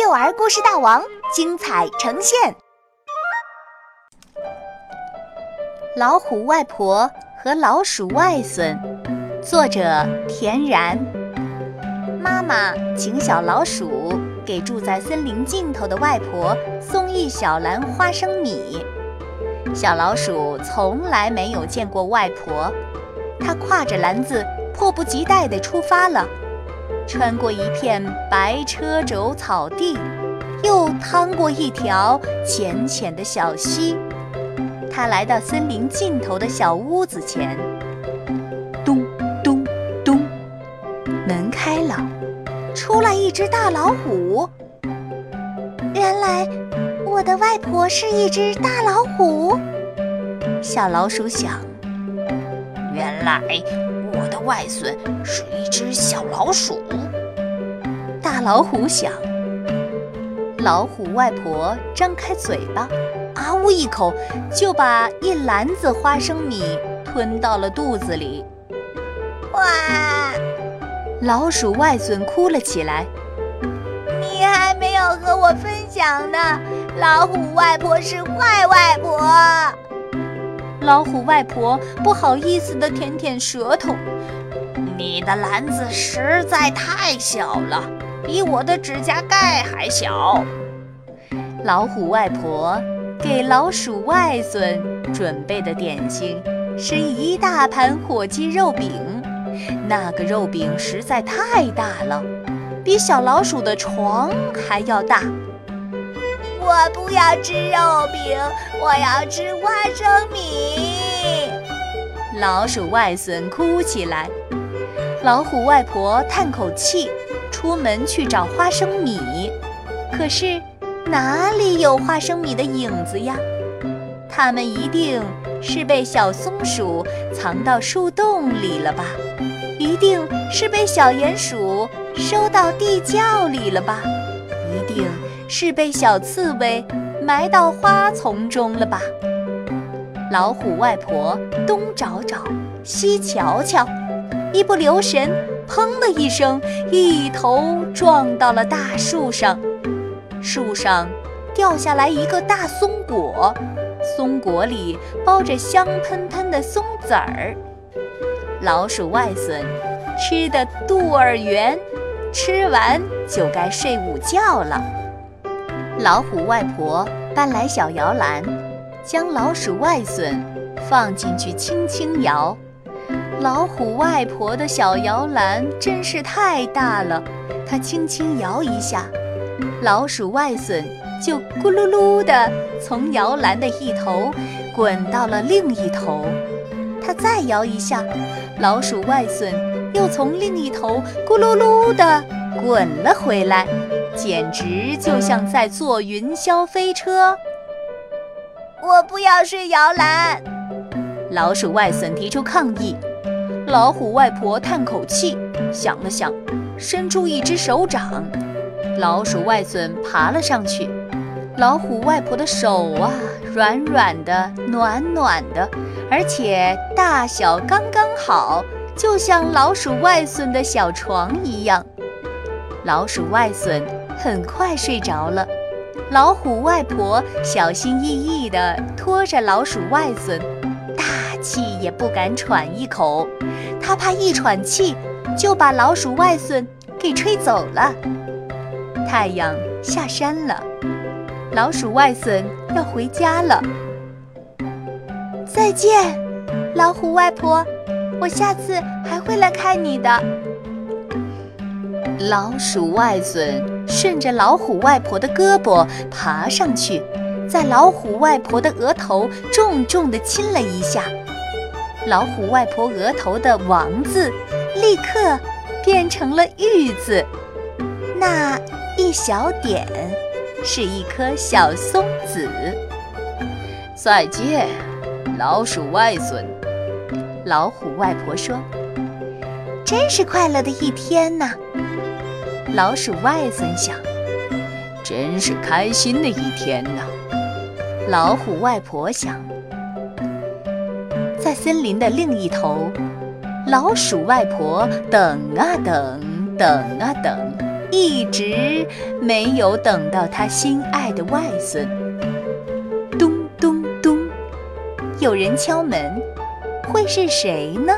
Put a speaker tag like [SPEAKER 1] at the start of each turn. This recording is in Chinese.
[SPEAKER 1] 幼儿故事大王精彩呈现。老虎外婆和老鼠外孙，作者田然。妈妈请小老鼠给住在森林尽头的外婆送一小篮花生米。小老鼠从来没有见过外婆，它挎着篮子，迫不及待地出发了。穿过一片白车轴草地，又趟过一条浅浅的小溪，他来到森林尽头的小屋子前。咚咚咚，门开了，出来一只大老虎。
[SPEAKER 2] 原来我的外婆是一只大老虎。
[SPEAKER 1] 小老鼠想。
[SPEAKER 3] 原来。我的外孙是一只小老鼠。
[SPEAKER 1] 大老虎想，老虎外婆张开嘴巴，啊呜一口就把一篮子花生米吞到了肚子里。
[SPEAKER 2] 哇！
[SPEAKER 1] 老鼠外孙哭了起来。
[SPEAKER 2] 你还没有和我分享呢，老虎外婆是坏外婆。
[SPEAKER 1] 老虎外婆不好意思地舔舔舌头，
[SPEAKER 3] 你的篮子实在太小了，比我的指甲盖还小。
[SPEAKER 1] 老虎外婆给老鼠外孙准备的点心是一大盘火鸡肉饼，那个肉饼实在太大了，比小老鼠的床还要大。
[SPEAKER 2] 我不要吃肉饼，我要吃花生米。
[SPEAKER 1] 老鼠外孙哭起来，老虎外婆叹口气，出门去找花生米。可是哪里有花生米的影子呀？它们一定是被小松鼠藏到树洞里了吧？一定是被小鼹鼠收到地窖里了吧？一定。是被小刺猬埋到花丛中了吧？老虎外婆东找找，西瞧瞧，一不留神，砰的一声，一头撞到了大树上。树上掉下来一个大松果，松果里包着香喷喷的松子儿。老鼠外孙吃的肚儿圆，吃完就该睡午觉了。老虎外婆搬来小摇篮，将老鼠外孙放进去，轻轻摇。老虎外婆的小摇篮真是太大了，它轻轻摇一下，老鼠外孙就咕噜噜地从摇篮的一头滚到了另一头。它再摇一下，老鼠外孙又从另一头咕噜噜地滚了回来。简直就像在坐云霄飞车。
[SPEAKER 2] 我不要睡摇篮。
[SPEAKER 1] 老鼠外孙提出抗议。老虎外婆叹口气，想了想，伸出一只手掌。老鼠外孙爬了上去。老虎外婆的手啊，软软的，暖暖的，而且大小刚刚好，就像老鼠外孙的小床一样。老鼠外孙。很快睡着了，老虎外婆小心翼翼地拖着老鼠外孙，大气也不敢喘一口，她怕一喘气就把老鼠外孙给吹走了。太阳下山了，老鼠外孙要回家了。
[SPEAKER 2] 再见，老虎外婆，我下次还会来看你的。
[SPEAKER 1] 老鼠外孙。顺着老虎外婆的胳膊爬上去，在老虎外婆的额头重重地亲了一下。老虎外婆额头的王字立刻变成了玉字，那一小点是一颗小松子。
[SPEAKER 3] 再见，老鼠外孙。
[SPEAKER 1] 老虎外婆说：“
[SPEAKER 2] 真是快乐的一天呐。”
[SPEAKER 1] 老鼠外孙想：“
[SPEAKER 3] 真是开心的一天呐。”
[SPEAKER 1] 老虎外婆想：“在森林的另一头，老鼠外婆等啊等，等啊等，一直没有等到他心爱的外孙。咚咚咚，有人敲门，会是谁呢？